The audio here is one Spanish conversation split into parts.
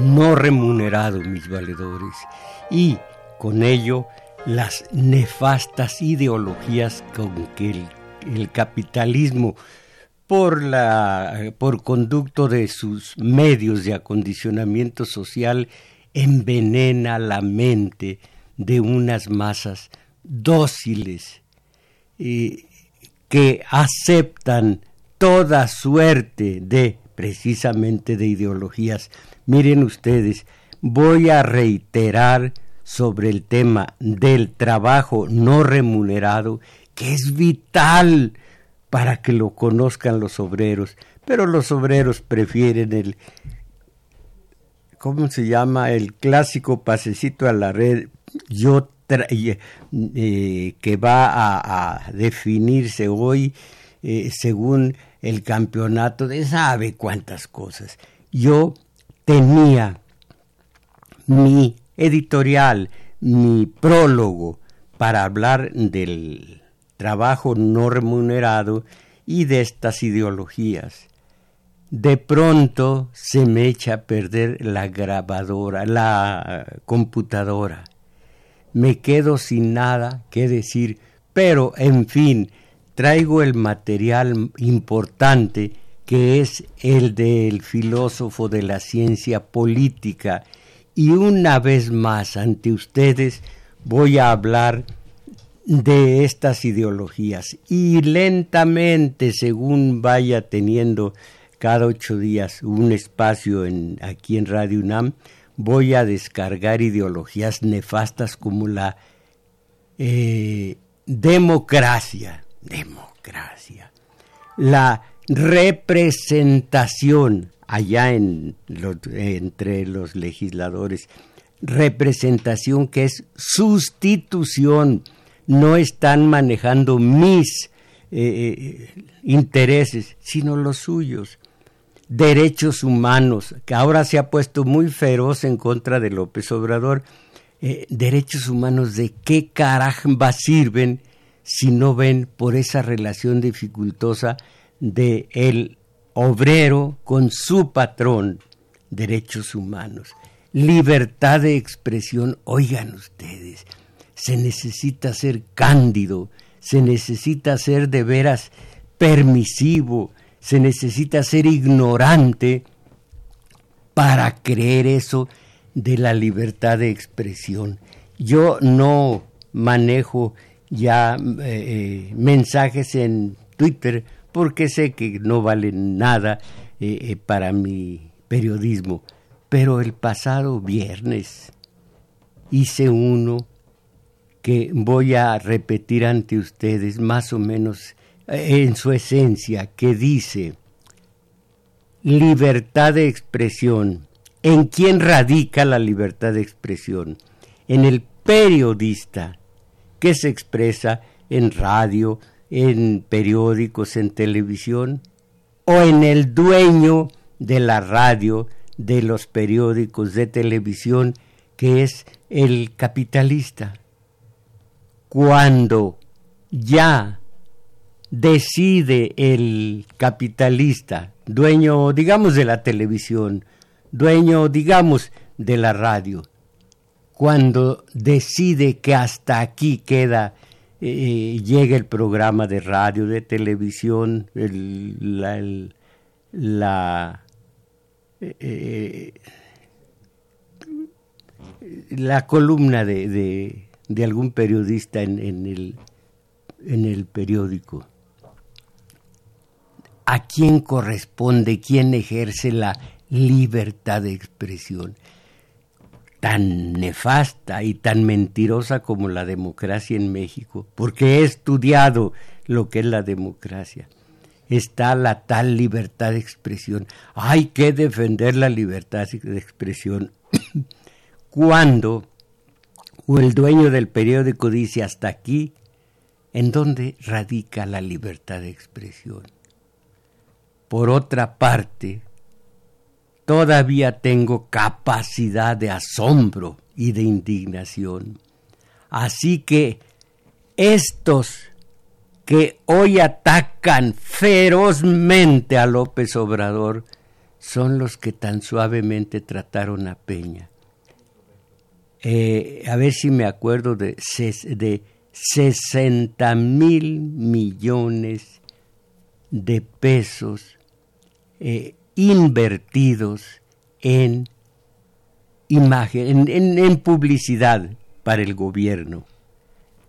No remunerado, mis valedores, y con ello las nefastas ideologías con que el, capitalismo, por, la, por conducto de sus medios de acondicionamiento social, envenena la mente de unas masas dóciles eh, que aceptan toda suerte de precisamente de ideologías. Miren ustedes, voy a reiterar sobre el tema del trabajo no remunerado, que es vital para que lo conozcan los obreros, pero los obreros prefieren el, ¿cómo se llama? El clásico pasecito a la red, yo eh, que va a, definirse hoy eh, según el campeonato de sabe cuántas cosas. Yo tenía mi editorial, mi prólogo para hablar del trabajo no remunerado y de estas ideologías. De pronto se me echa a perder la grabadora, la computadora. Me quedo sin nada que decir, pero en fin, traigo el material importante que es el del filósofo de la ciencia política. Y una vez más ante ustedes voy a hablar de estas ideologías. Y lentamente según vaya teniendo cada ocho días un espacio en, aquí en Radio UNAM voy a descargar ideologías nefastas como la eh, democracia. Democracia, la representación allá en entre los legisladores, representación que es sustitución, no están manejando mis eh, eh, intereses, sino los suyos. Derechos humanos, que ahora se ha puesto muy feroz en contra de López Obrador. Eh, derechos humanos, ¿de qué caramba sirven si no ven por esa relación dificultosa de el obrero con su patrón, derechos humanos, libertad de expresión, oigan ustedes, se necesita ser cándido, se necesita ser de veras permisivo, se necesita ser ignorante para creer eso de la libertad de expresión. Yo no manejo ya eh, eh, mensajes en Twitter porque sé que no valen nada eh, para mi periodismo. Pero el pasado viernes hice uno que voy a repetir ante ustedes más o menos en su esencia, que dice, libertad de expresión. ¿En quién radica la libertad de expresión? En el periodista que se expresa en radio, en periódicos, en televisión, o en el dueño de la radio, de los periódicos, de televisión, que es el capitalista. Cuando ya decide el capitalista, dueño, digamos, de la televisión, dueño, digamos, de la radio, cuando decide que hasta aquí queda, eh, llega el programa de radio, de televisión, la, eh, la, columna de, algún periodista en, el, en el periódico. a quién corresponde, quién ejerce la libertad de expresión. Tan nefasta y tan mentirosa como la democracia en México, porque he estudiado lo que es la democracia. Está la tal libertad de expresión. Hay que defender la libertad de expresión. Cuando el dueño del periódico dice hasta aquí, ¿en dónde radica la libertad de expresión? Por otra parte, todavía tengo capacidad de asombro y de indignación. Así que estos que hoy atacan ferozmente a López Obrador son los que tan suavemente trataron a Peña. Eh, a ver si me acuerdo de, de 60 mil millones de pesos eh, invertidos en imagen, en, publicidad para el gobierno.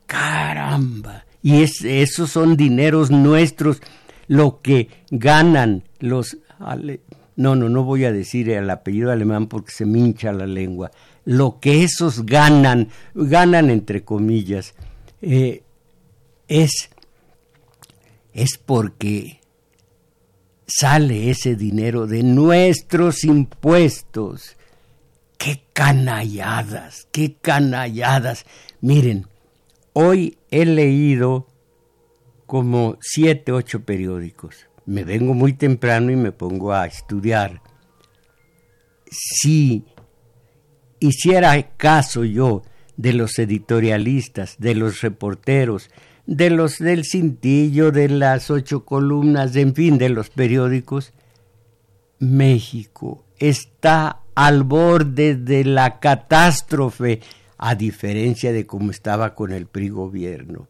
Caramba. Y esos son dineros nuestros, lo que ganan los... No, no, no voy a decir el apellido alemán porque se me hincha la lengua. Lo que esos ganan, ganan entre comillas, eh, es, es porque sale ese dinero de nuestros impuestos. ¡Qué canalladas! ¡Qué canalladas! Miren, hoy he leído como siete, ocho periódicos. Me vengo muy temprano y me pongo a estudiar. Si hiciera caso yo de los editorialistas, de los reporteros, de los del cintillo, de las ocho columnas, en fin, de los periódicos, México está al borde de la catástrofe, a diferencia de cómo estaba con el PRI gobierno.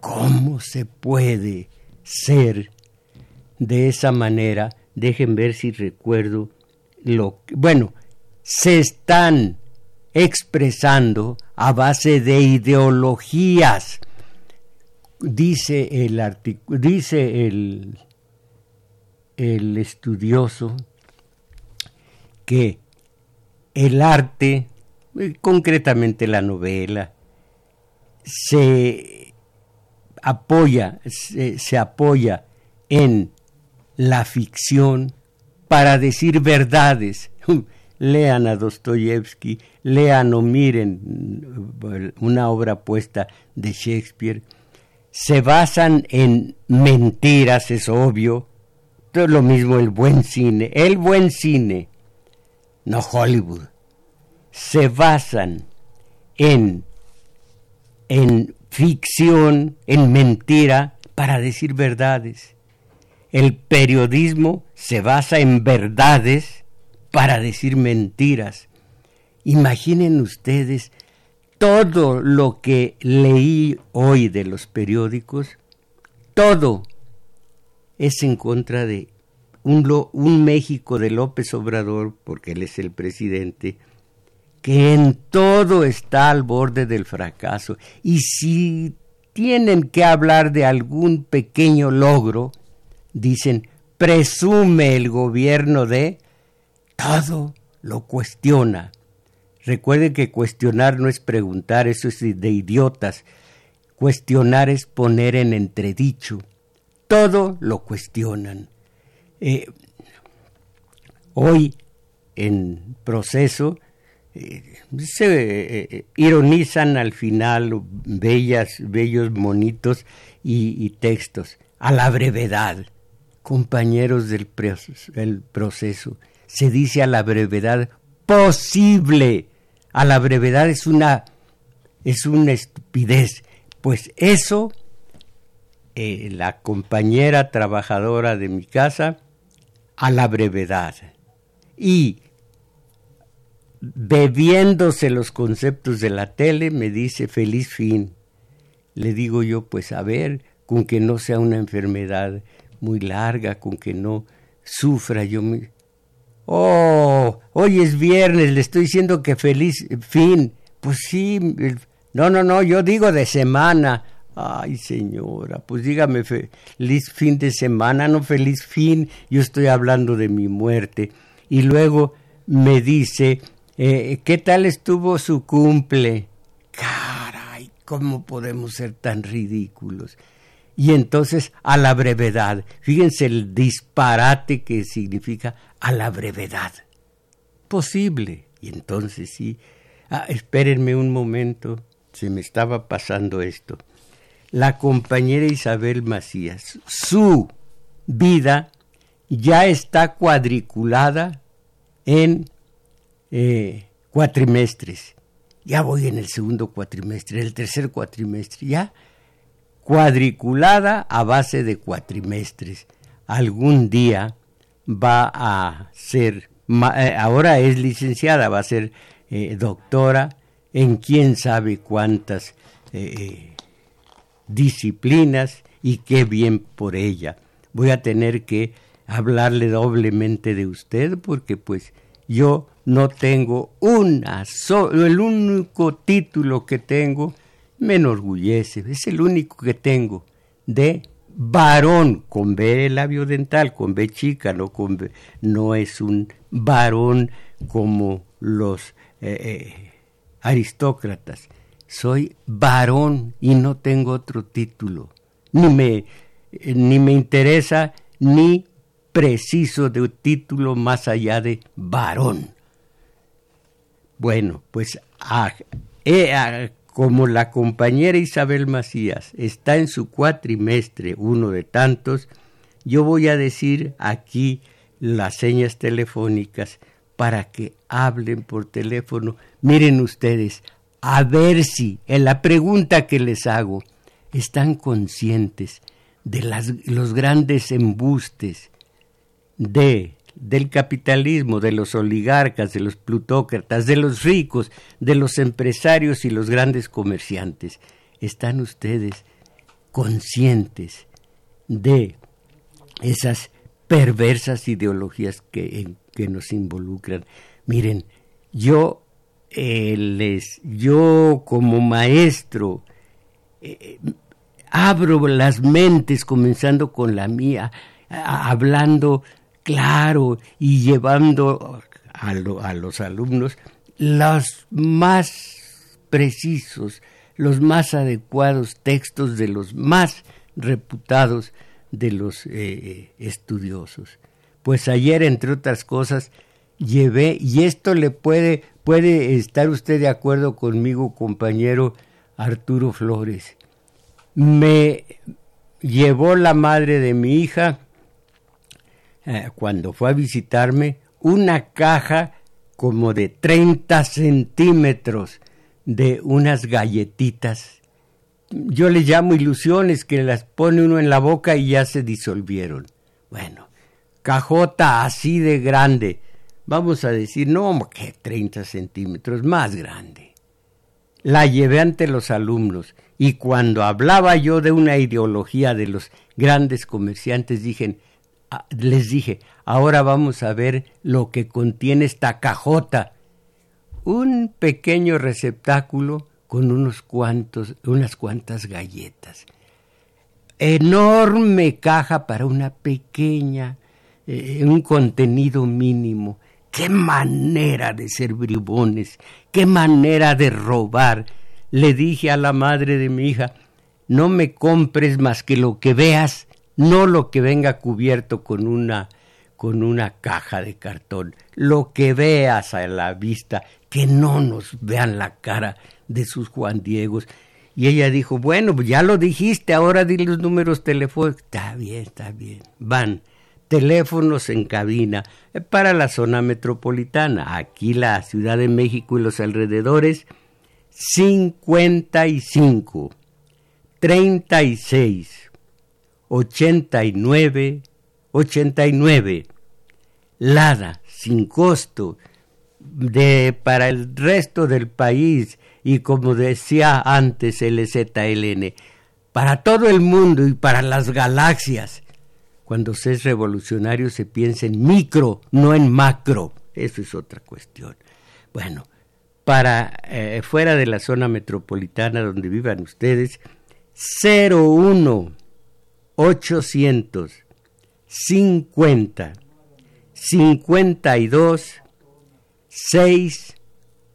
¿Cómo se puede ser de esa manera? Dejen ver si recuerdo lo que... Bueno, se están expresando a base de ideologías dice el dice el, el estudioso que el arte, eh, concretamente la novela, se apoya, se, apoya en la ficción para decir verdades. Lean a Dostoyevsky, lean o miren una obra puesta de Shakespeare se basan en mentiras, es obvio. Todo lo mismo el buen cine. El buen cine, no Hollywood, se basan en, en ficción, en mentira, para decir verdades. El periodismo se basa en verdades para decir mentiras. Imaginen ustedes todo lo que leí hoy de los periódicos, todo es en contra de un, México de López Obrador, porque él es el presidente, que en todo está al borde del fracaso. Y si tienen que hablar de algún pequeño logro, dicen, presume el gobierno de, todo lo cuestiona Recuerden que cuestionar no es preguntar, eso es de idiotas. Cuestionar es poner en entredicho. Todo lo cuestionan. Eh, hoy, en proceso, eh, se eh, ironizan al final bellas, bellos monitos y, textos. A la brevedad, compañeros del proceso, se dice a la brevedad posible a la brevedad es una, es una estupidez. Pues eso, eh, la compañera trabajadora de mi casa, a la brevedad. Y bebiéndose los conceptos de la tele, me dice feliz fin. Le digo yo, pues a ver, con que no sea una enfermedad muy larga, con que no sufra yo. Oh, hoy es viernes, le estoy diciendo que feliz fin. Pues sí, no, no, no, yo digo de semana. Ay, señora, pues dígame feliz fin de semana, no feliz fin, yo estoy hablando de mi muerte. Y luego me dice, eh, ¿qué tal estuvo su cumple? Caray, ¿cómo podemos ser tan ridículos? Y entonces a la brevedad, fíjense el disparate que significa a la brevedad. Posible. Y entonces sí, ah, espérenme un momento, se me estaba pasando esto. La compañera Isabel Macías, su vida ya está cuadriculada en eh, cuatrimestres. Ya voy en el segundo cuatrimestre, el tercer cuatrimestre, ya cuadriculada a base de cuatrimestres. Algún día va a ser, eh, ahora es licenciada, va a ser eh, doctora en quién sabe cuántas eh, disciplinas y qué bien por ella. Voy a tener que hablarle doblemente de usted porque pues yo no tengo una solo, el único título que tengo me enorgullece, es el único que tengo de varón con B labio dental, con B chica, no con B, no es un varón como los eh, eh, aristócratas. Soy varón y no tengo otro título. Ni me, ni me interesa ni preciso de un título más allá de varón. Bueno, pues a, como la compañera Isabel Macías está en su cuatrimestre, uno de tantos, yo voy a decir aquí las señas telefónicas para que hablen por teléfono. Miren ustedes, a ver si en la pregunta que les hago están conscientes de los grandes embustes de del capitalismo, de los oligarcas, de los plutócratas, de los ricos, de los empresarios y los grandes comerciantes. ¿Están ustedes conscientes de esas perversas ideologías que, que nos involucran? Miren, yo eh, les, yo como maestro, eh, abro las mentes, comenzando con la mía, hablando claro y llevando a, los alumnos los más precisos, los más adecuados textos de los más reputados de los eh, estudiosos. Pues ayer, entre otras cosas, llevé, y esto le puede, puede estar usted de acuerdo conmigo, compañero Arturo Flores, me llevó la madre de mi hija eh, cuando fue a visitarme, una caja como de 30 centímetros de unas galletitas. Yo les llamo ilusiones que las pone uno en la boca y ya se disolvieron. Bueno, cajota así de grande. Vamos a decir, no, que 30 centímetros, más grande. La llevé ante los alumnos y cuando hablaba yo de una ideología de los grandes comerciantes, dije, les dije, ahora vamos a ver lo que contiene esta cajota. Un pequeño receptáculo con unos cuantos, unas cuantas galletas. Enorme caja para una pequeña, eh, un contenido mínimo. Qué manera de ser bribones, qué manera de robar. Le dije a la madre de mi hija, no me compres más que lo que veas no lo que venga cubierto con una con una caja de cartón, lo que veas a la vista, que no nos vean la cara de sus Juan Diegos. Y ella dijo, bueno, pues ya lo dijiste, ahora di los números telefónicos. Está bien, está bien. Van teléfonos en cabina eh, para la zona metropolitana, aquí la Ciudad de México y los alrededores, 55, 36, 89 89 Lada sin costo. De para el resto del país y como decía antes el ZLN para todo el mundo y para las galaxias. Cuando se es revolucionario se piensa en micro no en macro. Eso es otra cuestión. Bueno para eh, fuera de la zona metropolitana donde vivan ustedes 01 800 50 52 6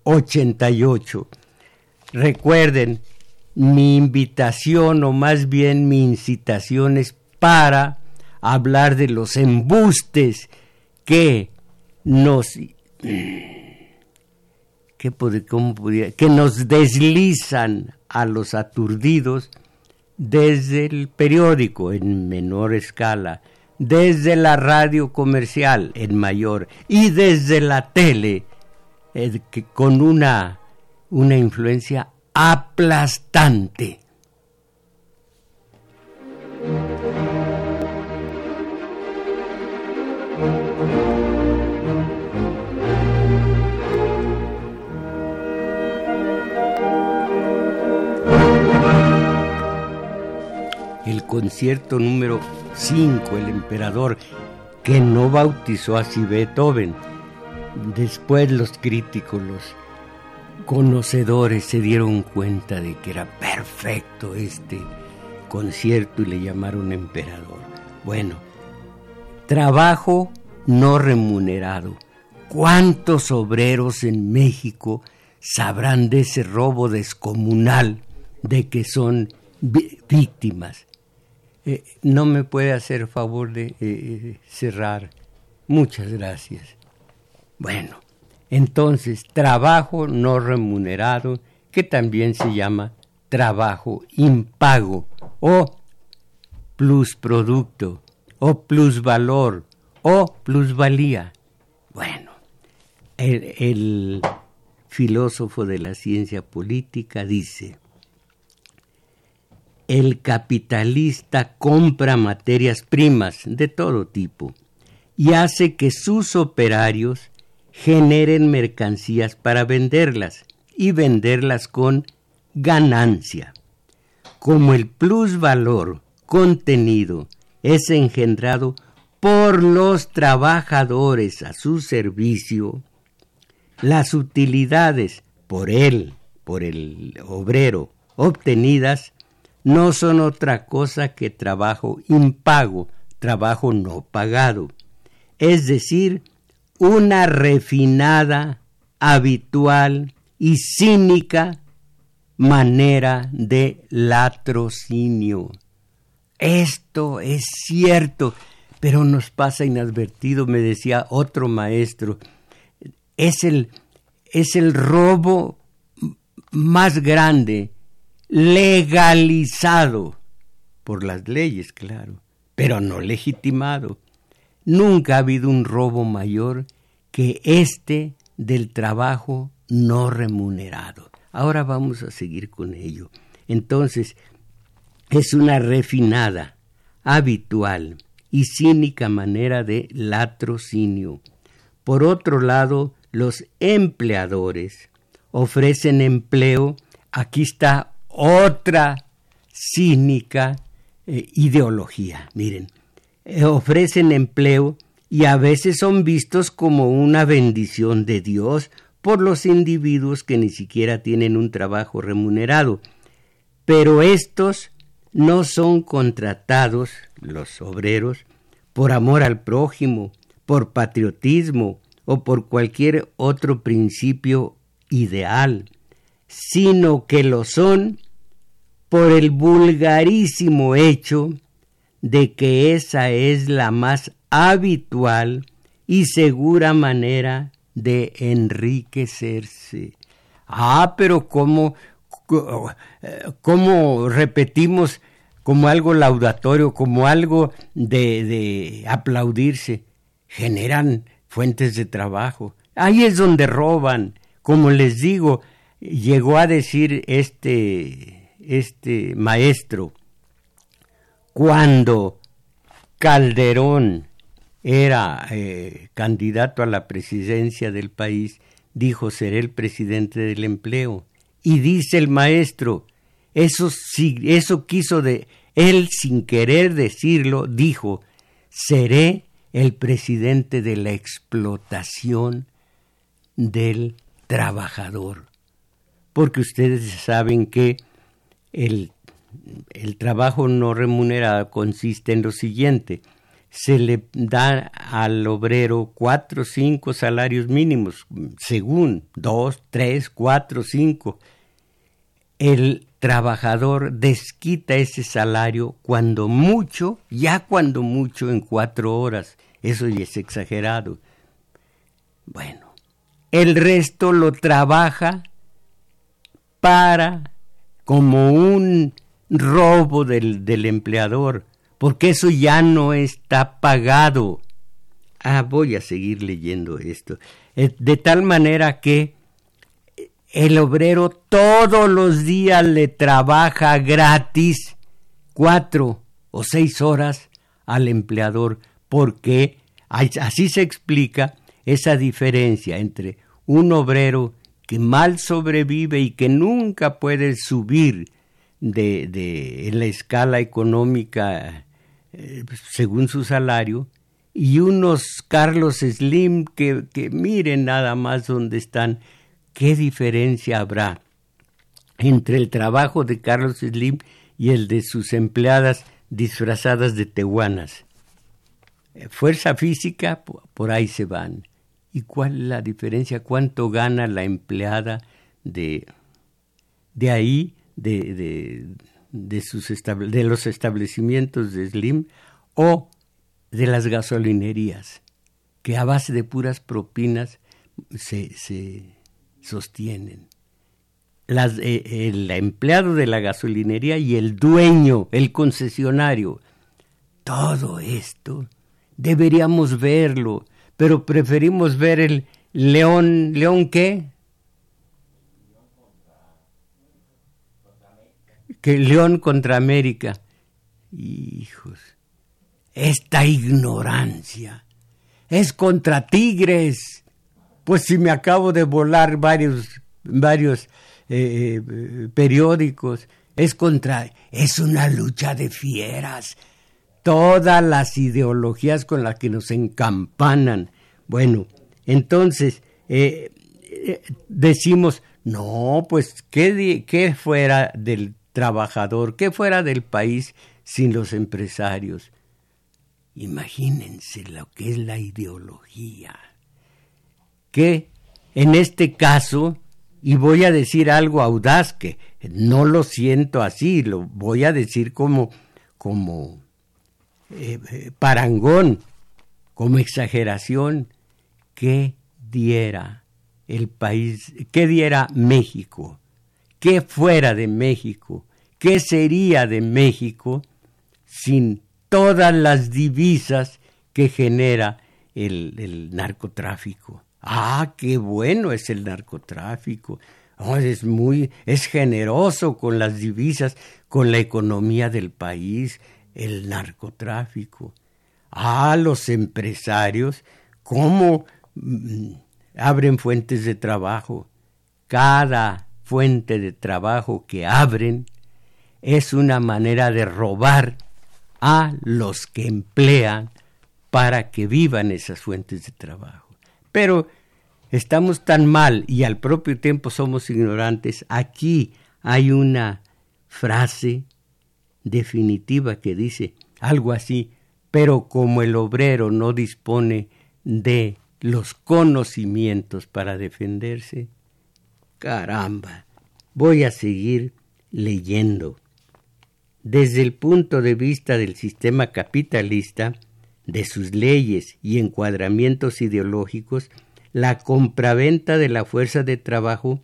88. Recuerden, mi invitación o más bien mi incitación es para hablar de los embustes que nos que, cómo que nos deslizan a los aturdidos desde el periódico en menor escala, desde la radio comercial en mayor y desde la tele eh, con una, una influencia aplastante. El concierto número 5, El Emperador, que no bautizó así Beethoven. Después los críticos, los conocedores se dieron cuenta de que era perfecto este concierto y le llamaron emperador. Bueno, trabajo no remunerado. ¿Cuántos obreros en México sabrán de ese robo descomunal de que son víctimas? Eh, no me puede hacer favor de eh, cerrar. Muchas gracias. Bueno, entonces, trabajo no remunerado, que también se llama trabajo impago o plusproducto o plusvalor o plusvalía. Bueno, el filósofo de la ciencia política dice, el capitalista compra materias primas de todo tipo y hace que sus operarios generen mercancías para venderlas y venderlas con ganancia. Como el plusvalor contenido es engendrado por los trabajadores a su servicio, las utilidades por él, por el obrero, obtenidas no son otra cosa que trabajo impago, trabajo no pagado, es decir, una refinada, habitual y cínica manera de latrocinio. Esto es cierto, pero nos pasa inadvertido, me decía otro maestro. Es el, es el robo más grande legalizado por las leyes, claro, pero no legitimado. Nunca ha habido un robo mayor que este del trabajo no remunerado. Ahora vamos a seguir con ello. Entonces, es una refinada, habitual y cínica manera de latrocinio. Por otro lado, los empleadores ofrecen empleo, aquí está otra cínica eh, ideología. Miren, eh, ofrecen empleo y a veces son vistos como una bendición de Dios por los individuos que ni siquiera tienen un trabajo remunerado. Pero estos no son contratados, los obreros, por amor al prójimo, por patriotismo o por cualquier otro principio ideal, sino que lo son por el vulgarísimo hecho de que esa es la más habitual y segura manera de enriquecerse. Ah, pero ¿cómo, cómo repetimos como algo laudatorio, como algo de, de aplaudirse? Generan fuentes de trabajo. Ahí es donde roban. Como les digo, llegó a decir este este maestro, cuando Calderón era eh, candidato a la presidencia del país, dijo seré el presidente del empleo. Y dice el maestro, eso, eso quiso de él sin querer decirlo, dijo, seré el presidente de la explotación del trabajador. Porque ustedes saben que el el trabajo no remunerado consiste en lo siguiente. Se le da al obrero cuatro o cinco salarios mínimos, según dos, tres, cuatro, cinco. El trabajador desquita ese salario cuando mucho, ya cuando mucho en cuatro horas. Eso ya es exagerado. Bueno, el resto lo trabaja para como un robo del, del empleador, porque eso ya no está pagado. Ah, voy a seguir leyendo esto. Eh, de tal manera que el obrero todos los días le trabaja gratis cuatro o seis horas al empleador, porque así se explica esa diferencia entre un obrero que mal sobrevive y que nunca puede subir de, en la escala económica eh, según su salario y unos Carlos Slim que, que miren nada más dónde están, qué diferencia habrá entre el trabajo de Carlos Slim y el de sus empleadas disfrazadas de tehuanas. Eh, fuerza física, por ahí se van. ¿Y cuál es la diferencia? ¿Cuánto gana la empleada de, de ahí, de, de, de, sus de los establecimientos de Slim o de las gasolinerías, que a base de puras propinas se, se sostienen? Las, eh, el empleado de la gasolinería y el dueño, el concesionario. Todo esto deberíamos verlo pero preferimos ver el León, ¿León qué? Que León contra América. Hijos, esta ignorancia es contra Tigres. Pues si me acabo de volar varios, varios eh, eh, periódicos, es contra, es una lucha de fieras todas las ideologías con las que nos encampanan. Bueno, entonces eh, eh, decimos, no, pues, ¿qué, ¿qué fuera del trabajador, qué fuera del país sin los empresarios? Imagínense lo que es la ideología. Que en este caso, y voy a decir algo audaz, que no lo siento así, lo voy a decir como, como eh, eh, parangón, como exageración, ¿qué diera el país, qué diera México? ¿Qué fuera de México? ¿Qué sería de México sin todas las divisas que genera el, narcotráfico? Ah, qué bueno es el narcotráfico. Oh, es muy, es generoso con las divisas, con la economía del país, el narcotráfico. Ah, los empresarios, cómo mm, abren fuentes de trabajo. Cada fuente de trabajo que abren es una manera de robar a los que emplean para que vivan esas fuentes de trabajo. Pero estamos tan mal y al propio tiempo somos ignorantes. Aquí hay una frase definitiva que dice algo así, pero como el obrero no dispone de los conocimientos para defenderse, caramba, voy a seguir leyendo. Desde el punto de vista del sistema capitalista, de sus leyes y encuadramientos ideológicos, la compraventa de la fuerza de trabajo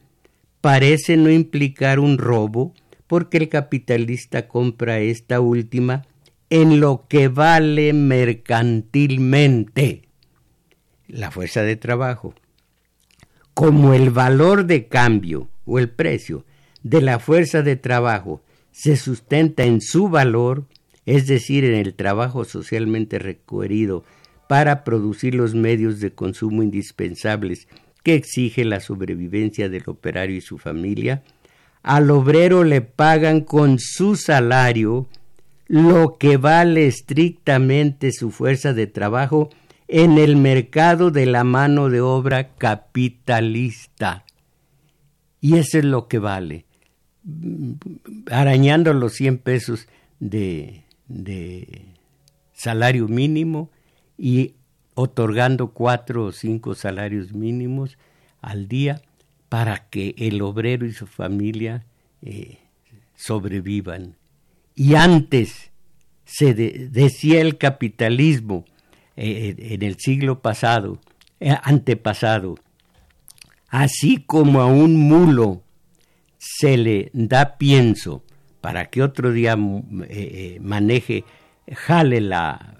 parece no implicar un robo porque el capitalista compra esta última en lo que vale mercantilmente la fuerza de trabajo, como el valor de cambio o el precio de la fuerza de trabajo se sustenta en su valor, es decir, en el trabajo socialmente requerido para producir los medios de consumo indispensables que exige la sobrevivencia del operario y su familia, al obrero le pagan con su salario lo que vale estrictamente su fuerza de trabajo en el mercado de la mano de obra capitalista. Y eso es lo que vale. arañando los 100 pesos de, salario mínimo y otorgando cuatro o cinco salarios mínimos al día para que el obrero y su familia eh, sobrevivan. Y antes se decía el capitalismo eh, en el siglo pasado, eh, antepasado, así como a un mulo se le da pienso para que otro día eh, maneje, jale la,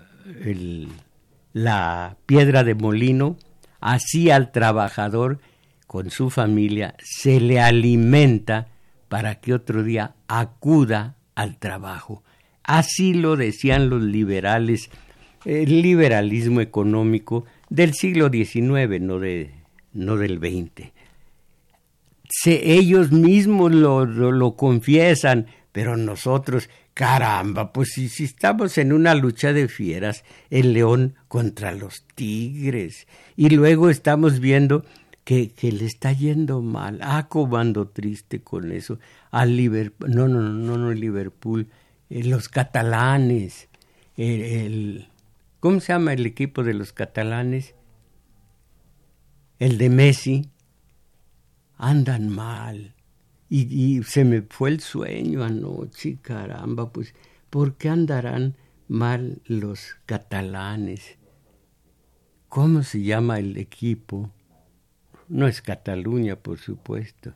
la piedra de molino, así al trabajador con su familia se le alimenta para que otro día acuda al trabajo. Así lo decían los liberales, el liberalismo económico del siglo XIX, no, de, no del XX. ellos mismos lo, lo, confiesan, pero nosotros, caramba, pues si, estamos en una lucha de fieras, el león contra los tigres, y luego estamos viendo que, le está yendo mal, ah, triste con eso, al Liverpool, no, no, no, no, Liverpool, eh, los catalanes, el, ¿cómo se llama el equipo de los catalanes? El de Messi, andan mal. Y, y, se me fue el sueño anoche, caramba, pues, ¿por qué andarán mal los catalanes? ¿Cómo se llama el equipo? No es Cataluña, por supuesto.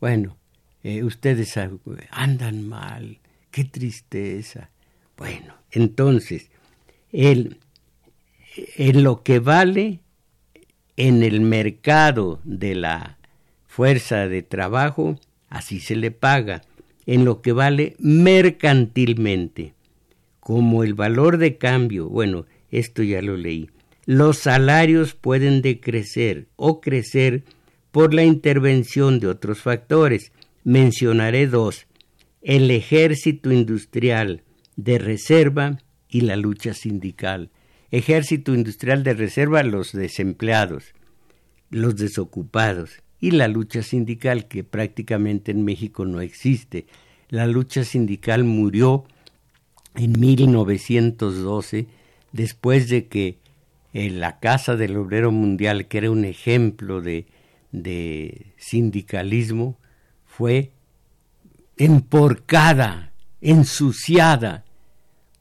Bueno, eh, ustedes andan mal qué tristeza. Bueno, entonces, el, en lo que vale en el mercado de la fuerza de trabajo, así se le paga, en lo que vale mercantilmente, como el valor de cambio, bueno, esto ya lo leí, los salarios pueden decrecer o crecer por la intervención de otros factores. Mencionaré dos, el ejército industrial de reserva y la lucha sindical. Ejército industrial de reserva, los desempleados, los desocupados y la lucha sindical que prácticamente en México no existe. La lucha sindical murió en 1912 después de que en la Casa del Obrero Mundial, que era un ejemplo de, de sindicalismo, fue emporcada, ensuciada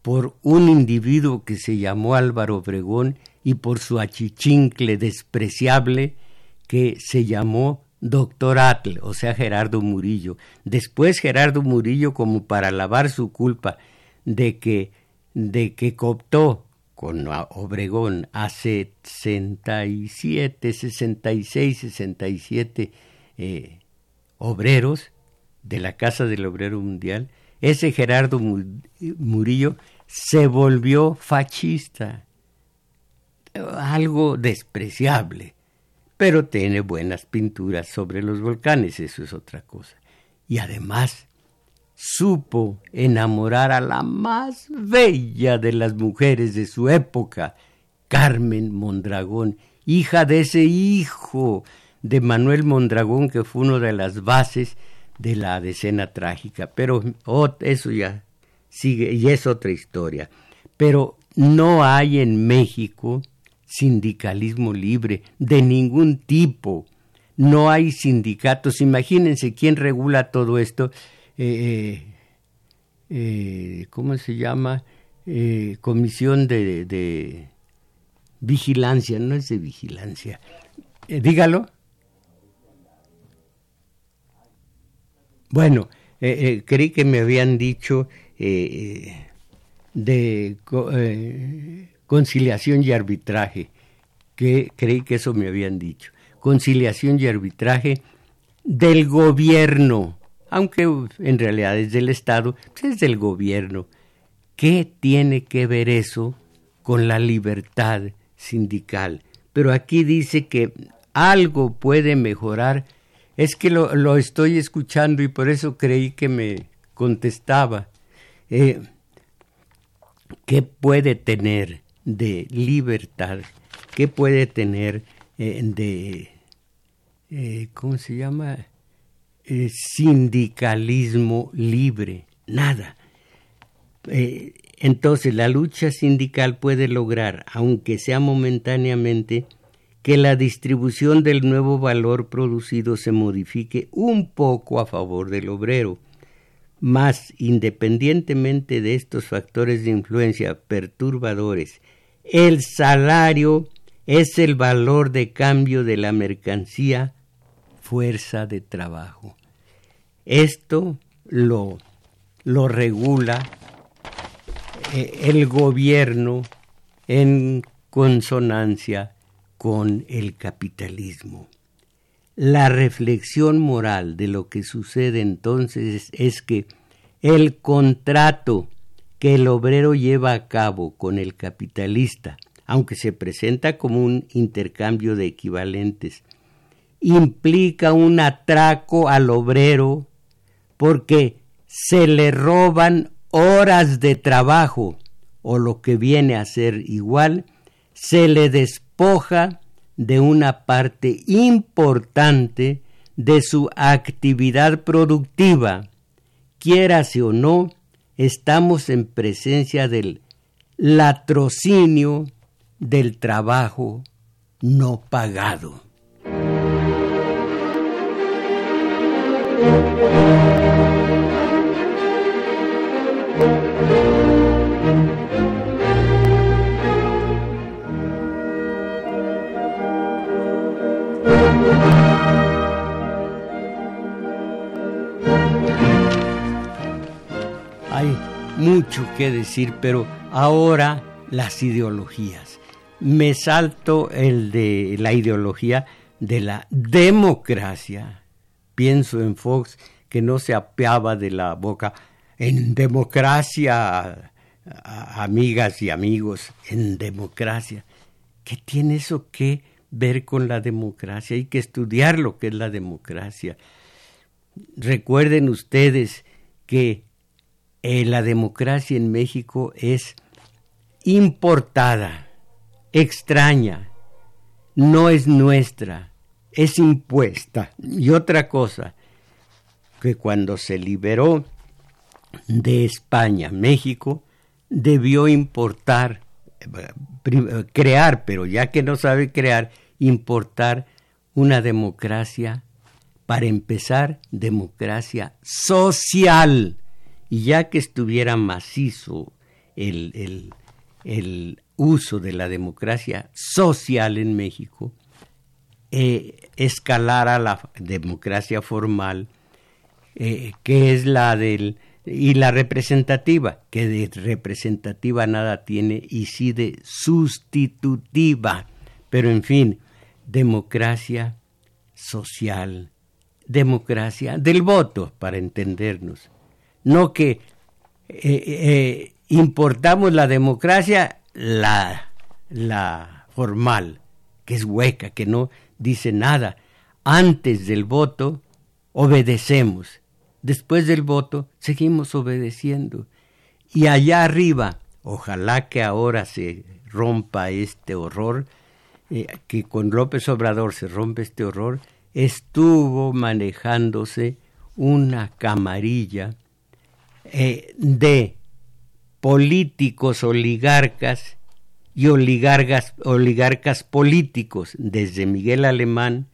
por un individuo que se llamó Álvaro Obregón y por su achichincle despreciable que se llamó Doctor Atle, o sea Gerardo Murillo. Después Gerardo Murillo, como para lavar su culpa de que, de que cooptó con Obregón a 67, 66, 67 eh, obreros, de la Casa del Obrero Mundial, ese Gerardo Murillo se volvió fascista, algo despreciable, pero tiene buenas pinturas sobre los volcanes, eso es otra cosa. Y además supo enamorar a la más bella de las mujeres de su época, Carmen Mondragón, hija de ese hijo de Manuel Mondragón, que fue una de las bases de la decena trágica, pero eso ya sigue y es otra historia. Pero no hay en México sindicalismo libre de ningún tipo. No hay sindicatos. Imagínense quién regula todo esto. Eh, eh, eh, ¿Cómo se llama? comisión de, vigilancia. No es de vigilancia. dígalo. Bueno, creí que me habían dicho de conciliación y arbitraje, que creí que eso me habían dicho. Conciliación y arbitraje del gobierno, aunque en realidad es del Estado, pues es del gobierno. ¿Qué tiene que ver eso con la libertad sindical? Pero aquí dice que algo puede mejorar es que lo, estoy escuchando y por eso creí que me contestaba. Eh, ¿Qué puede tener de libertad? ¿Qué puede tener eh, de, eh, ¿cómo se llama? Eh, sindicalismo libre, nada. Eh, entonces la lucha sindical puede lograr, aunque sea momentáneamente, que la distribución del nuevo valor producido se modifique un poco a favor del obrero. Más independientemente de estos factores de influencia perturbadores, el salario es el valor de cambio de la mercancía fuerza de trabajo. Esto lo, lo regula eh, el gobierno en consonancia con el capitalismo. La reflexión moral de lo que sucede entonces es que el contrato que el obrero lleva a cabo con el capitalista, aunque se presenta como un intercambio de equivalentes, implica un atraco al obrero porque se le roban horas de trabajo o lo que viene a ser igual, se le despoja de una parte importante de su actividad productiva. Quiérase o no, estamos en presencia del latrocinio del trabajo no pagado. Mucho que decir, pero ahora las ideologías. Me salto el de la ideología de la democracia. Pienso en Fox que no se apeaba de la boca. En democracia, amigas y amigos, en democracia. ¿Qué tiene eso que ver con la democracia? Hay que estudiar lo que es la democracia. Recuerden ustedes que eh, la democracia en México es importada, extraña, no es nuestra, es impuesta. Y otra cosa, que cuando se liberó de España, México, debió importar, crear, pero ya que no sabe crear, importar una democracia, para empezar, democracia social. Y ya que estuviera macizo el, el, uso de la democracia social en México, eh, escalar a la democracia formal, eh, que es la del y la representativa, que de representativa nada tiene y sí de sustitutiva. Pero en fin, democracia social, democracia del voto, para entendernos. No que eh, eh, importamos la democracia, la, la formal, que es hueca, que no dice nada. Antes del voto, obedecemos después del voto, seguimos obedeciendo. Y allá arriba, ojalá que ahora se rompa este horror, eh, que con López Obrador se rompe este horror, estuvo manejándose una camarilla eh, de políticos oligarcas y oligarcas, oligarcas políticos, desde Miguel Alemán,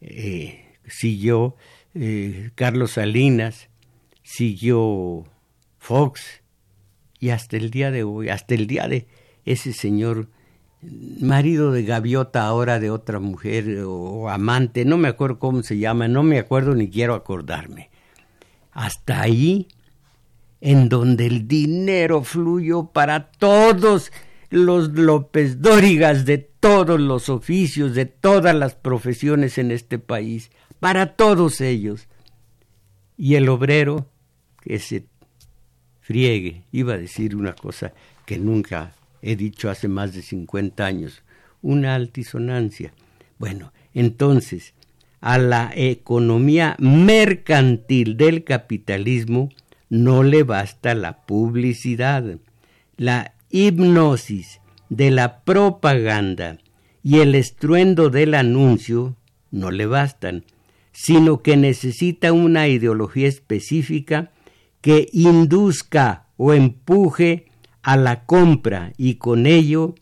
eh, siguió eh, Carlos Salinas, siguió Fox y hasta el día de hoy, hasta el día de ese señor marido de gaviota ahora de otra mujer o amante, no me acuerdo cómo se llama, no me acuerdo ni quiero acordarme. Hasta ahí, en donde el dinero fluyó para todos los López Dórigas de todos los oficios, de todas las profesiones en este país para todos ellos. Y el obrero que se friegue, iba a decir una cosa que nunca he dicho hace más de 50 años, una altisonancia. Bueno, entonces, a la economía mercantil del capitalismo no le basta la publicidad, la hipnosis de la propaganda y el estruendo del anuncio no le bastan sino que necesita una ideología específica que induzca o empuje a la compra y con ello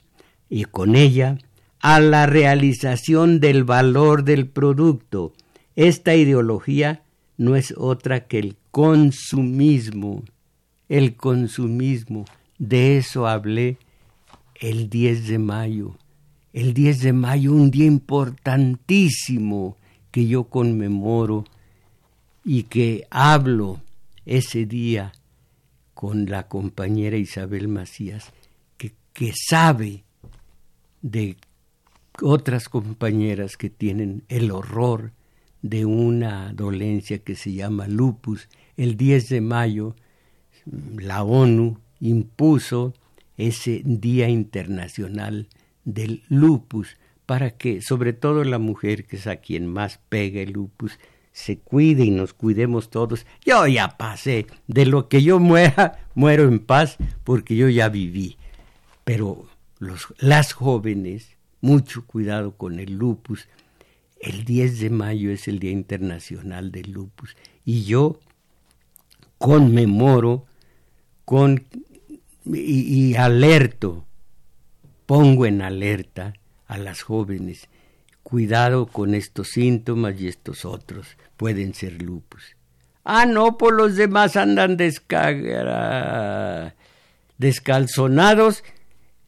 y con ella a la realización del valor del producto. Esta ideología no es otra que el consumismo. El consumismo. De eso hablé el 10 de mayo. El 10 de mayo, un día importantísimo que yo conmemoro y que hablo ese día con la compañera Isabel Macías, que, que sabe de otras compañeras que tienen el horror de una dolencia que se llama lupus. El 10 de mayo la ONU impuso ese Día Internacional del Lupus para que, sobre todo la mujer, que es a quien más pega el lupus, se cuide y nos cuidemos todos. Yo ya pasé, de lo que yo muera, muero en paz, porque yo ya viví. Pero los, las jóvenes, mucho cuidado con el lupus. El 10 de mayo es el Día Internacional del Lupus y yo conmemoro con y, alerto, pongo en alerta a las jóvenes. Cuidado con estos síntomas y estos otros. Pueden ser lupus. Ah, no, por los demás andan descalzonados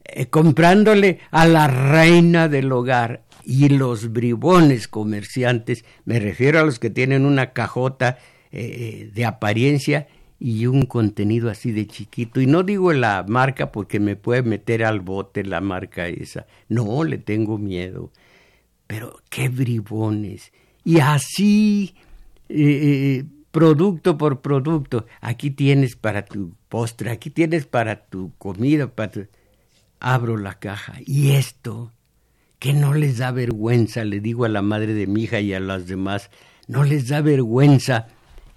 eh, comprándole a la reina del hogar. Y los bribones comerciantes, me refiero a los que tienen una cajota eh, de apariencia y un contenido así de chiquito. Y no digo la marca porque me puede meter al bote la marca esa. No, le tengo miedo. Pero qué bribones. Y así, eh, eh, producto por producto. Aquí tienes para tu postre, aquí tienes para tu comida. Para Abro la caja. Y esto, que no les da vergüenza, le digo a la madre de mi hija y a las demás, no les da vergüenza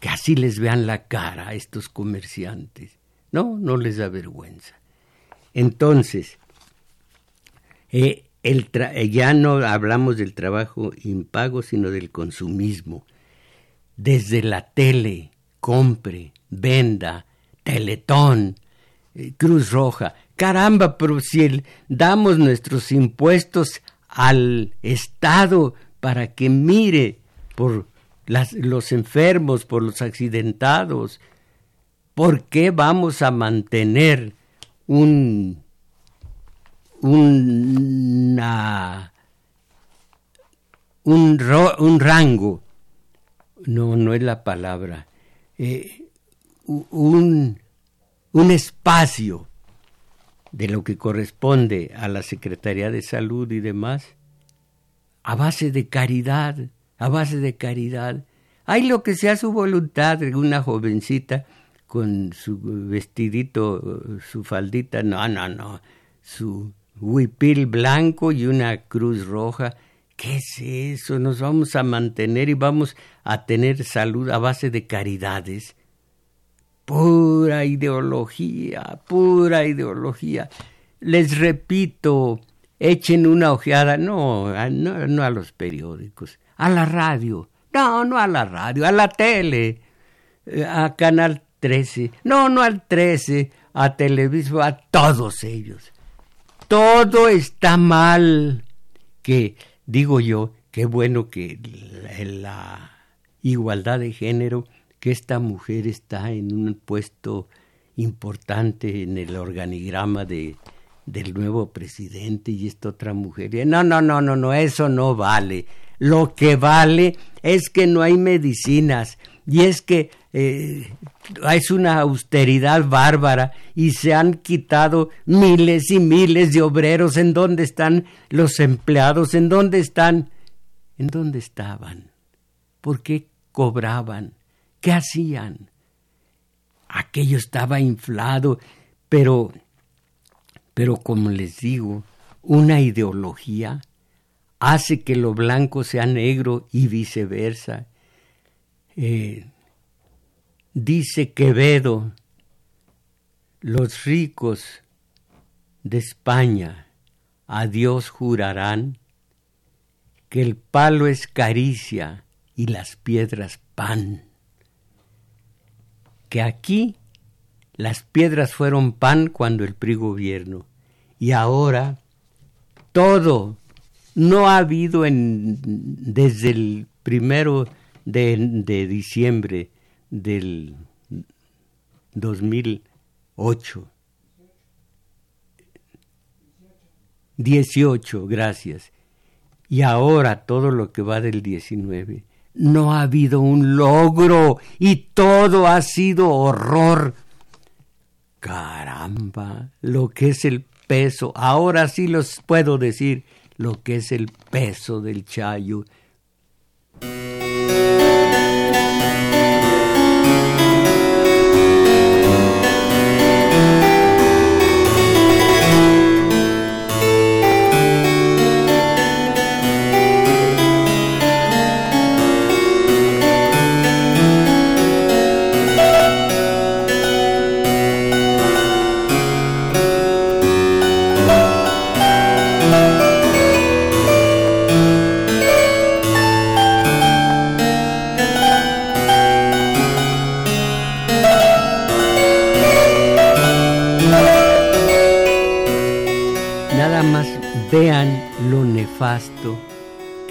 que así les vean la cara a estos comerciantes. No, no les da vergüenza. Entonces, eh, el eh, ya no hablamos del trabajo impago, sino del consumismo. Desde la tele, compre, venda, teletón, eh, Cruz Roja. Caramba, pero si damos nuestros impuestos al Estado para que mire por los enfermos, por los accidentados. ¿Por qué vamos a mantener un, una, un, un rango? No, no es la palabra. Eh, un, un espacio de lo que corresponde a la Secretaría de Salud y demás, a base de caridad, a base de caridad. Hay lo que sea su voluntad, una jovencita con su vestidito, su faldita, no, no, no, su huipil blanco y una cruz roja. ¿Qué es eso? Nos vamos a mantener y vamos a tener salud a base de caridades. Pura ideología, pura ideología. Les repito, echen una ojeada, no, no, no a los periódicos, a la radio. No, no a la radio, a la tele, eh, a Canal 13. No, no al 13, a Televisión, a todos ellos. Todo está mal. Que, digo yo, qué bueno que la, igualdad de género, que esta mujer está en un puesto importante en el organigrama de, del nuevo presidente y esta otra mujer. No, no, no, no, no, eso no vale. Lo que vale es que no hay medicinas y es que eh, es una austeridad bárbara y se han quitado miles y miles de obreros. ¿En dónde están los empleados? ¿En dónde están? ¿En dónde estaban? ¿Por qué cobraban? ¿Qué hacían? Aquello estaba inflado, pero, pero como les digo, una ideología hace que lo blanco sea negro y viceversa. Eh, dice Quevedo, los ricos de España a Dios jurarán que el palo es caricia y las piedras pan. Que aquí las piedras fueron pan cuando el PRI gobierno y ahora todo no ha habido en, desde el primero de, de diciembre del 2008 18, gracias. Y ahora todo lo que va del 19. No ha habido un logro y todo ha sido horror. Caramba, lo que es el peso. Ahora sí los puedo decir lo que es el peso del chayo.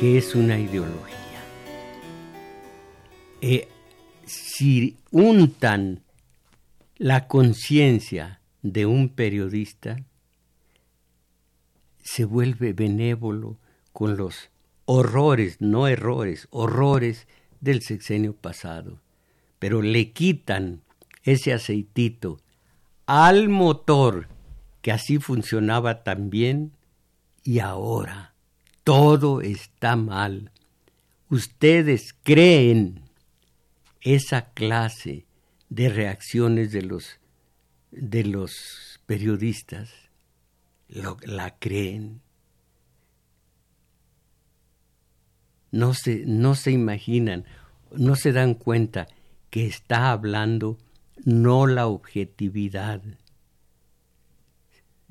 Es una ideología. Eh, si untan la conciencia de un periodista, se vuelve benévolo con los horrores, no errores, horrores del sexenio pasado, pero le quitan ese aceitito al motor que así funcionaba también y ahora todo está mal. Ustedes creen esa clase de reacciones de los, de los periodistas, la creen. No se, no se imaginan, no se dan cuenta que está hablando no la objetividad,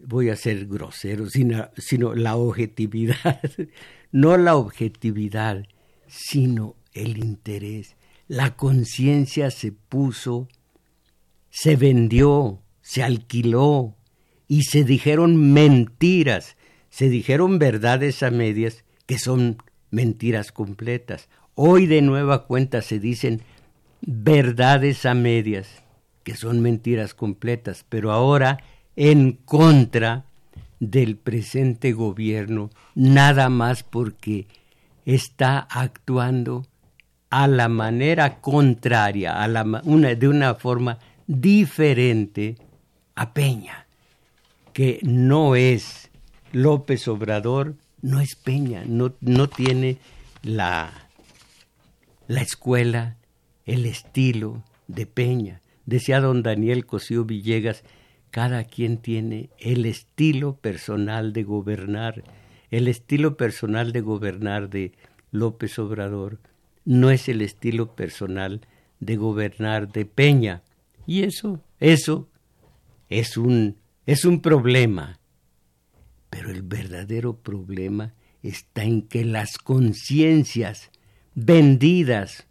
voy a ser grosero, sino, sino la objetividad, no la objetividad, sino el interés. La conciencia se puso, se vendió, se alquiló y se dijeron mentiras, se dijeron verdades a medias que son mentiras completas. Hoy de nueva cuenta se dicen verdades a medias que son mentiras completas, pero ahora en contra del presente gobierno, nada más porque está actuando a la manera contraria, a la, de una forma diferente a Peña, que no es López Obrador, no es Peña, no, no tiene la, la escuela, el estilo de Peña. Decía don Daniel Cosío Villegas, cada quien tiene el estilo personal de gobernar. El estilo personal de gobernar de López Obrador no es el estilo personal de gobernar de Peña. Y eso, eso es un, es un problema. Pero el verdadero problema está en que las conciencias vendidas,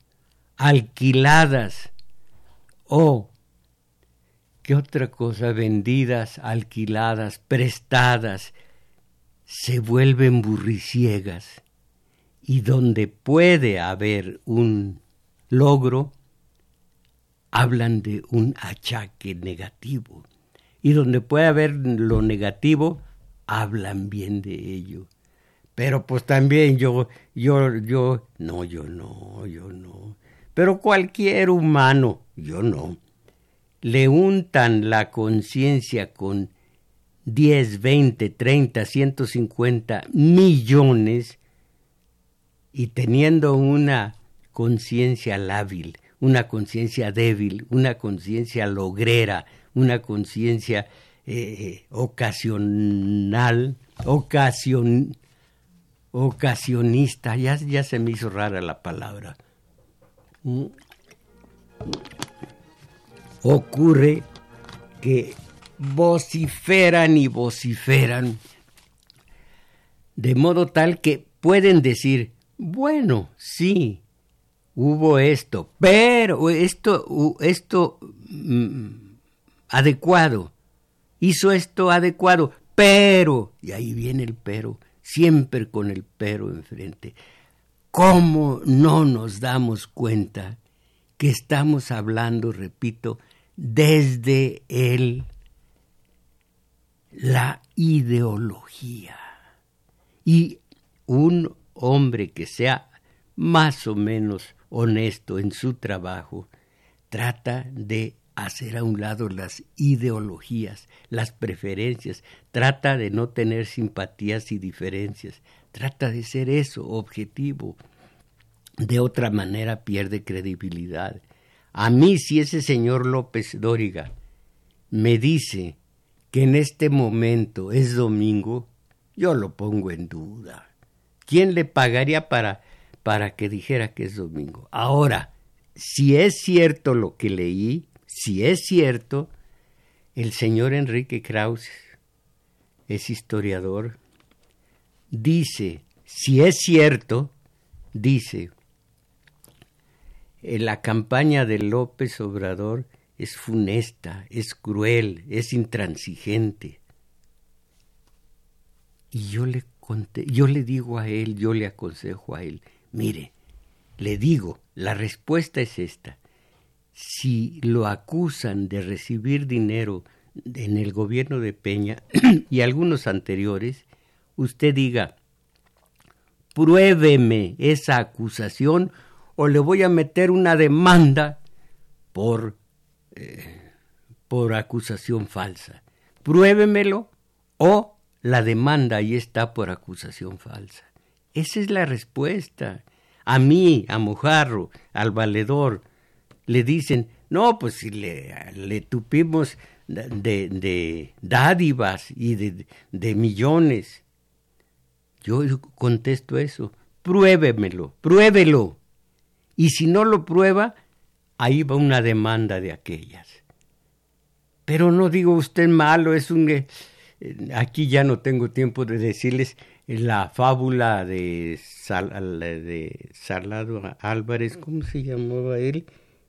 alquiladas o ¿Qué otra cosa? Vendidas, alquiladas, prestadas, se vuelven burriciegas. Y donde puede haber un logro, hablan de un achaque negativo. Y donde puede haber lo negativo, hablan bien de ello. Pero pues también yo, yo, yo, no, yo no, yo no. Pero cualquier humano, yo no le untan la conciencia con 10, 20, 30, 150 millones y teniendo una conciencia lábil, una conciencia débil, una conciencia logrera, una conciencia eh, ocasional, ocasión, ocasionista, ya, ya se me hizo rara la palabra. Ocurre que vociferan y vociferan de modo tal que pueden decir, bueno, sí, hubo esto, pero esto, esto mm, adecuado, hizo esto adecuado, pero, y ahí viene el pero, siempre con el pero enfrente. ¿Cómo no nos damos cuenta que estamos hablando, repito, desde el la ideología? Y un hombre que sea más o menos honesto en su trabajo trata de hacer a un lado las ideologías, las preferencias, trata de no tener simpatías y diferencias, trata de ser eso, objetivo. De otra manera pierde credibilidad. A mí si ese señor López Dóriga me dice que en este momento es domingo, yo lo pongo en duda. ¿Quién le pagaría para, para que dijera que es domingo? Ahora, si es cierto lo que leí, si es cierto, el señor Enrique Krauss es historiador, dice, si es cierto, dice, la campaña de López Obrador es funesta, es cruel, es intransigente. Y yo le conté, yo le digo a él, yo le aconsejo a él, mire, le digo, la respuesta es esta si lo acusan de recibir dinero en el gobierno de Peña y algunos anteriores, usted diga, pruébeme esa acusación o le voy a meter una demanda por, eh, por acusación falsa. Pruébemelo o la demanda ahí está por acusación falsa. Esa es la respuesta. A mí, a Mojarro, al valedor, le dicen, no, pues si le, le tupimos de, de, dádivas y de, de millones. Yo contesto eso, pruébemelo, pruébelo. Y si no lo prueba, ahí va una demanda de aquellas. Pero no digo usted malo, es un... Eh, aquí ya no tengo tiempo de decirles la fábula de, Salado Álvarez, ¿cómo se llamaba él?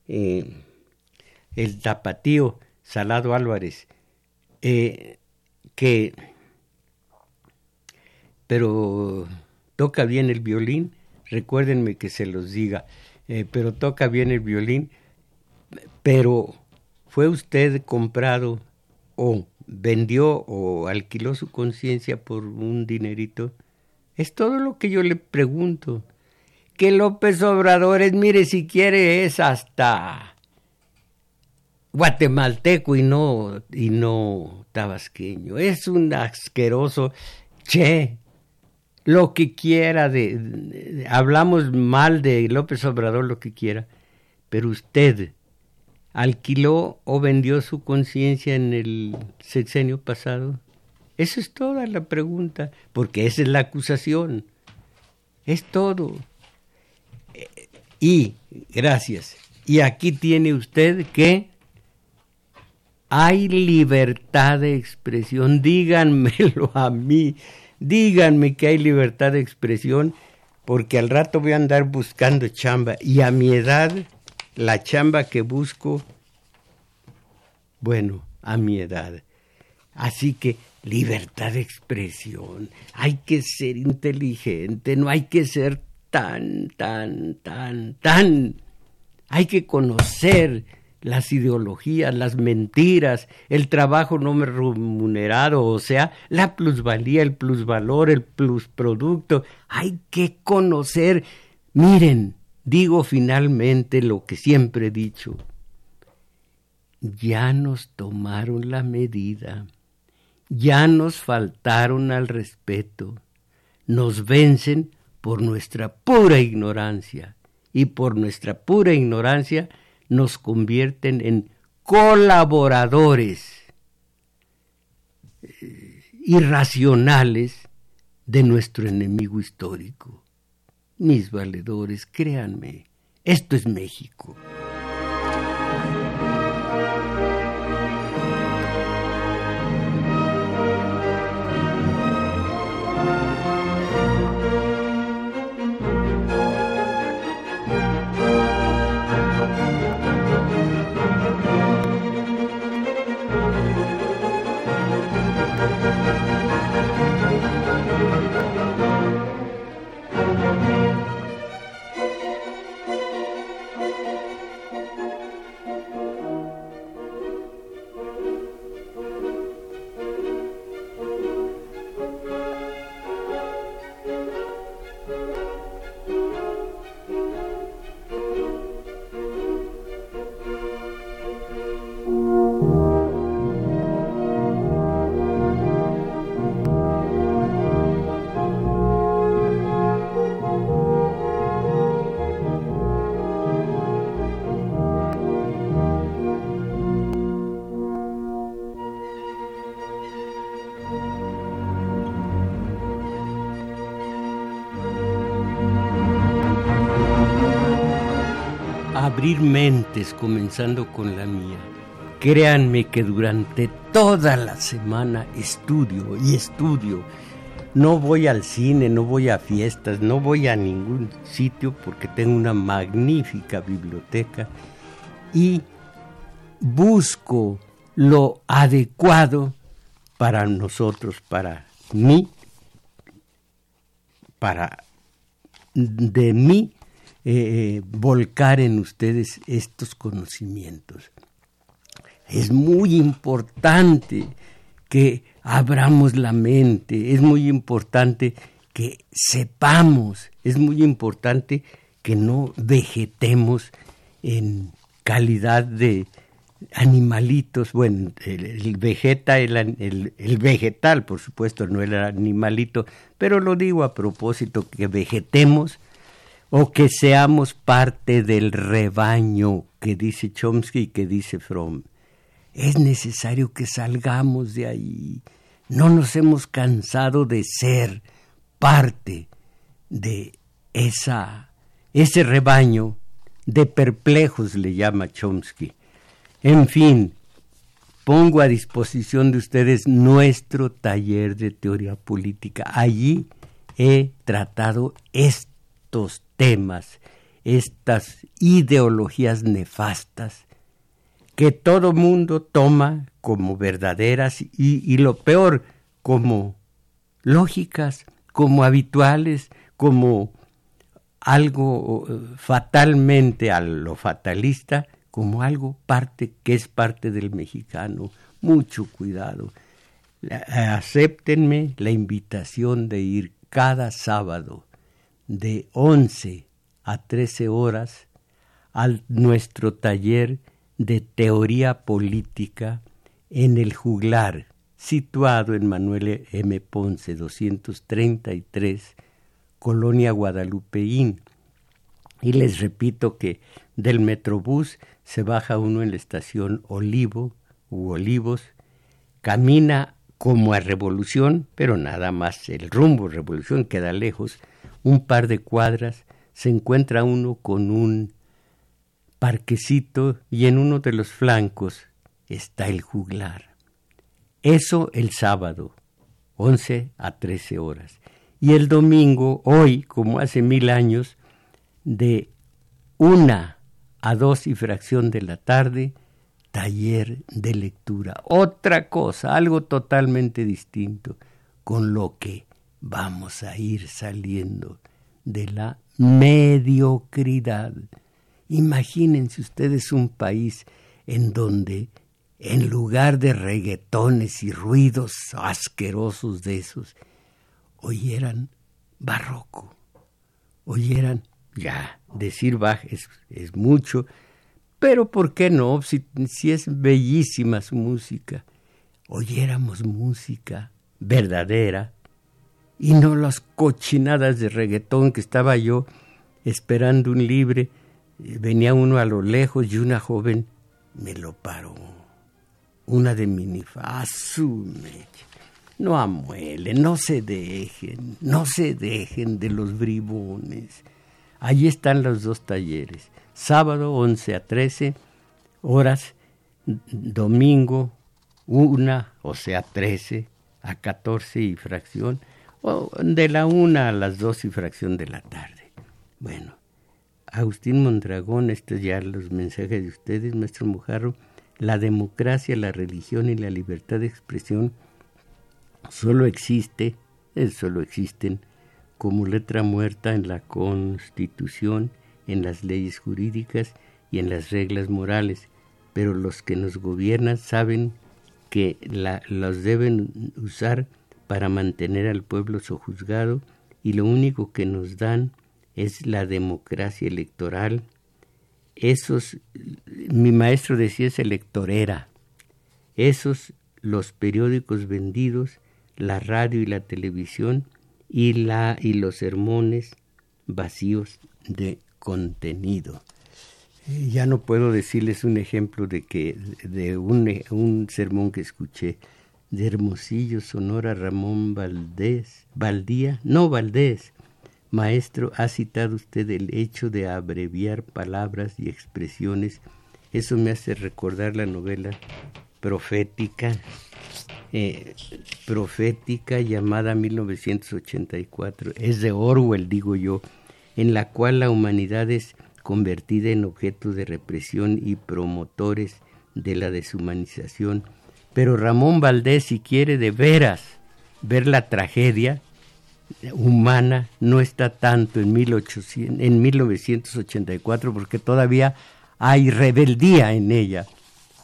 Eh, el tapatío Salado Álvarez, eh, que, pero toca bien el violín, recuérdenme que se los diga, eh, pero toca bien el violín, pero fue usted comprado o vendió o alquiló su conciencia por un dinerito. Es todo lo que yo le pregunto que López Obrador es, mire, si quiere es hasta guatemalteco y no, y no tabasqueño. Es un asqueroso, che, lo que quiera de, hablamos mal de López Obrador, lo que quiera, pero usted alquiló o vendió su conciencia en el sexenio pasado. Esa es toda la pregunta, porque esa es la acusación. Es todo. Y, gracias, y aquí tiene usted que hay libertad de expresión, díganmelo a mí, díganme que hay libertad de expresión, porque al rato voy a andar buscando chamba y a mi edad, la chamba que busco, bueno, a mi edad. Así que libertad de expresión, hay que ser inteligente, no hay que ser tan, tan, tan, tan. Hay que conocer las ideologías, las mentiras, el trabajo no remunerado, o sea, la plusvalía, el plusvalor, el plusproducto. Hay que conocer. Miren, digo finalmente lo que siempre he dicho. Ya nos tomaron la medida, ya nos faltaron al respeto, nos vencen por nuestra pura ignorancia y por nuestra pura ignorancia nos convierten en colaboradores eh, irracionales de nuestro enemigo histórico. Mis valedores, créanme, esto es México. Abrir mentes, comenzando con la mía. Créanme que durante toda la semana estudio y estudio. No voy al cine, no voy a fiestas, no voy a ningún sitio porque tengo una magnífica biblioteca y busco lo adecuado para nosotros, para mí, para de mí eh, volcar en ustedes estos conocimientos. Es muy importante que abramos la mente, es muy importante que sepamos, es muy importante que no vegetemos en calidad de animalitos, bueno, el, vegeta, el, el, vegetal, por supuesto, no el animalito, pero lo digo a propósito, que vegetemos o que seamos parte del rebaño que dice Chomsky y que dice Fromm. Es necesario que salgamos de ahí. No nos hemos cansado de ser parte de esa, ese rebaño de perplejos, le llama Chomsky. En fin, pongo a disposición de ustedes nuestro taller de teoría política. Allí he tratado estos temas, estas ideologías nefastas que todo mundo toma como verdaderas y, y lo peor, como lógicas, como habituales, como algo eh, fatalmente a lo fatalista, como algo parte que es parte del mexicano. Mucho cuidado. Acéptenme la invitación de ir cada sábado de 11 a 13 horas a nuestro taller de teoría política en el juglar, situado en Manuel M. Ponce 233, Colonia Guadalupeín. Y les repito que del Metrobús se baja uno en la estación Olivo u Olivos, camina como a Revolución, pero nada más el rumbo Revolución queda lejos, un par de cuadras, se encuentra uno con un parquecito y en uno de los flancos está el juglar. Eso el sábado, 11 a 13 horas. Y el domingo, hoy, como hace mil años, de una a dos y fracción de la tarde, taller de lectura. Otra cosa, algo totalmente distinto, con lo que vamos a ir saliendo de la mediocridad. Imagínense ustedes un país en donde en lugar de reggaetones y ruidos asquerosos de esos, oyeran barroco, oyeran, ya, decir Bach es, es mucho, pero ¿por qué no? Si, si es bellísima su música, oyéramos música verdadera, y no las cochinadas de reggaetón que estaba yo esperando un libre. Venía uno a lo lejos y una joven me lo paró. Una de minifa. No amuelen, no se dejen, no se dejen de los bribones. Allí están los dos talleres. Sábado 11 a 13 horas, domingo una, o sea 13 a 14 y fracción de la una a las dos y fracción de la tarde. Bueno, Agustín Mondragón, estos ya los mensajes de ustedes, maestro Mujarro, la democracia, la religión y la libertad de expresión solo existe, eh, solo existen como letra muerta en la Constitución, en las leyes jurídicas y en las reglas morales, pero los que nos gobiernan saben que la, deben usar para mantener al pueblo sojuzgado y lo único que nos dan es la democracia electoral. Esos, mi maestro decía es electorera. Esos, los periódicos vendidos, la radio y la televisión y, la, y los sermones vacíos de contenido. Ya no puedo decirles un ejemplo de que de un, un sermón que escuché de Hermosillo, Sonora, Ramón Valdés, Valdía, no Valdés, Maestro, ha citado usted el hecho de abreviar palabras y expresiones. Eso me hace recordar la novela profética, eh, profética llamada 1984. Es de Orwell, digo yo, en la cual la humanidad es convertida en objeto de represión y promotores de la deshumanización. Pero Ramón Valdés, si quiere de veras ver la tragedia, humana no está tanto en, 1800, en 1984 porque todavía hay rebeldía en ella.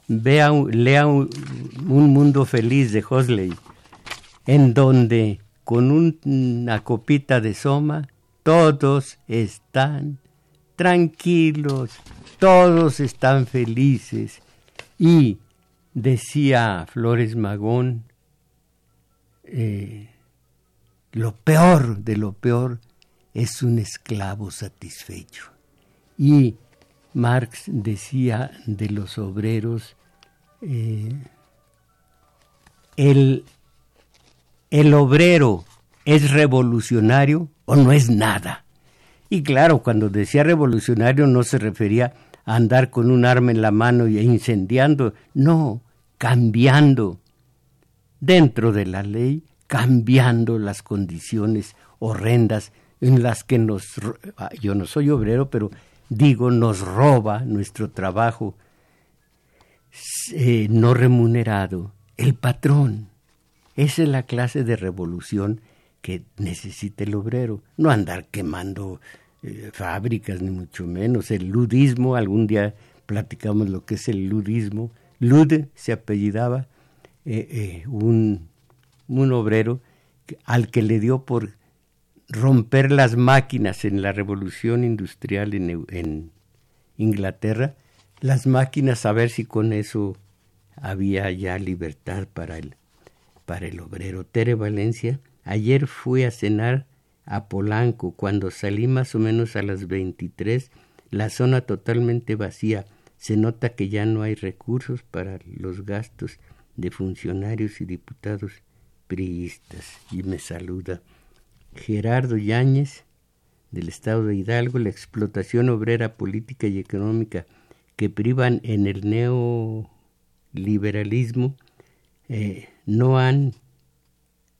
Vea, lea un, mundo feliz de Hosley, en donde con una copita de soma todos están tranquilos, todos están felices. Y decía Flores Magón, eh, lo peor de lo peor es un esclavo satisfecho. Y Marx decía de los obreros, eh, el, el obrero es revolucionario o no es nada. Y claro, cuando decía revolucionario no se refería a andar con un arma en la mano y incendiando, no, cambiando. Dentro de la ley cambiando las condiciones horrendas en las que nos, ah, yo no soy obrero, pero digo, nos roba nuestro trabajo eh, no remunerado, el patrón. Esa es la clase de revolución que necesita el obrero, no andar quemando eh, fábricas, ni mucho menos. El ludismo, algún día platicamos lo que es el ludismo. Lud se apellidaba eh, un un obrero al que le dio por romper las máquinas en la revolución industrial en, Inglaterra, las máquinas a ver si con eso había ya libertad para el, para el obrero. Tere Valencia, ayer fui a cenar a Polanco, cuando salí más o menos a las 23, la zona totalmente vacía, se nota que ya no hay recursos para los gastos de funcionarios y diputados priistas. Y me saluda Gerardo Yáñez del estado de Hidalgo, la explotación obrera política y económica que privan en el neoliberalismo, eh, Noan,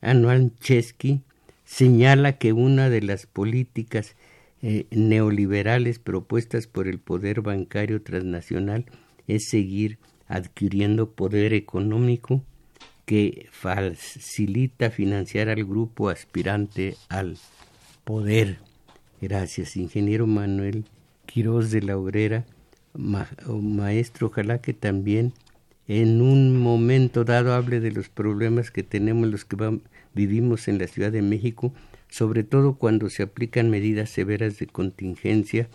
Anuan Chesky señala que una de las políticas eh, neoliberales propuestas por el poder bancario transnacional es seguir adquiriendo poder económico que facilita financiar al grupo aspirante al poder. Gracias, ingeniero Manuel Quiroz de la Obrera, maestro, ojalá que también en un momento dado hable de los problemas que tenemos los que vivimos en la Ciudad de México, sobre todo cuando se aplican medidas severas de contingencia.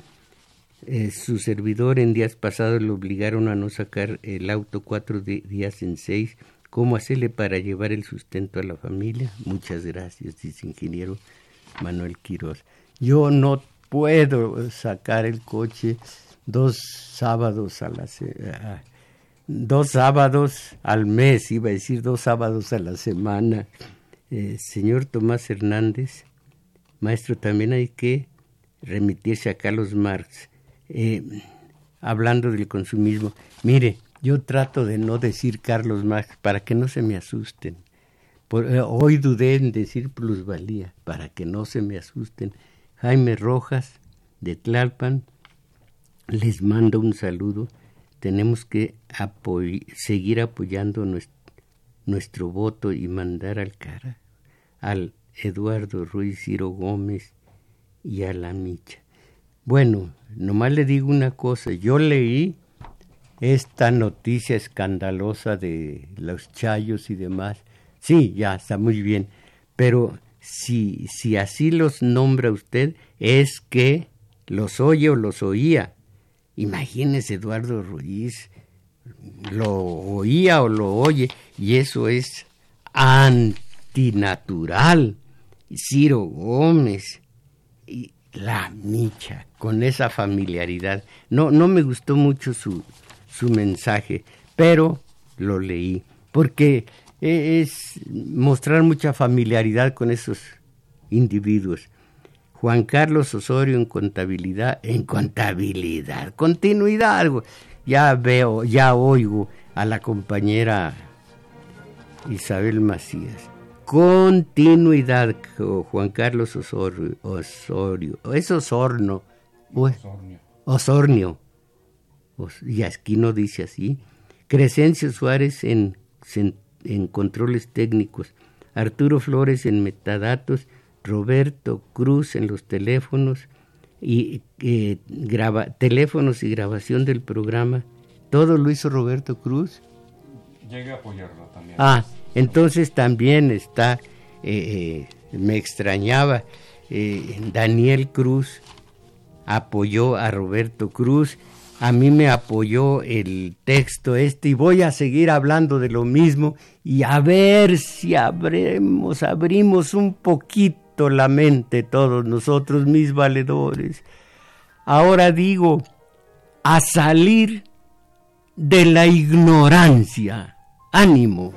Eh, su servidor en días pasados le obligaron a no sacar el auto cuatro días en seis cómo hacerle para llevar el sustento a la familia. Muchas gracias, dice ingeniero Manuel Quiroz. Yo no puedo sacar el coche dos sábados a la dos sábados al mes, iba a decir dos sábados a la semana. Eh, señor Tomás Hernández, maestro, también hay que remitirse a Carlos Marx, eh, hablando del consumismo. Mire, yo trato de no decir Carlos Marx para que no se me asusten. Eh, hoy dudé en decir plusvalía para que no se me asusten. Jaime Rojas de Tlalpan les mando un saludo. Tenemos que seguir apoyando nuestro, nuestro, voto y mandar al cara al Eduardo Ruiz Ciro Gómez y a la Micha. Bueno, nomás le digo una cosa, yo leí esta noticia escandalosa de los chayos y demás, sí, ya está muy bien, pero si, si así los nombra usted, es que los oye o los oía. Imagínese Eduardo Ruiz, lo oía o lo oye, y eso es antinatural. Ciro Gómez y la Micha, con esa familiaridad. No, no me gustó mucho su, su mensaje, pero lo leí, porque e, es mostrar mucha familiaridad con esos individuos. Juan Carlos Osorio en contabilidad, en contabilidad, continuidad, algo. Ya veo, ya oigo a la compañera Isabel Macías. Continuidad, Juan Carlos Osorio, Osorio. es Osorno, Osornio. Osornio. Y aquí no dice así. Crescencio Suárez en, en controles técnicos. Arturo Flores en metadatos Roberto Cruz en los teléfonos y eh, graba, teléfonos y grabación del programa. ¿Todo lo hizo Roberto Cruz? Llegué a apoyarlo también. Ah, entonces también está, eh, eh, me extrañaba, Daniel Cruz apoyó a Roberto Cruz, a mí me apoyó el texto este y voy a seguir hablando de lo mismo y a ver si abremos, abrimos un poquito la mente todos nosotros, mis valedores. Ahora digo, a salir de la ignorancia. Ánimo.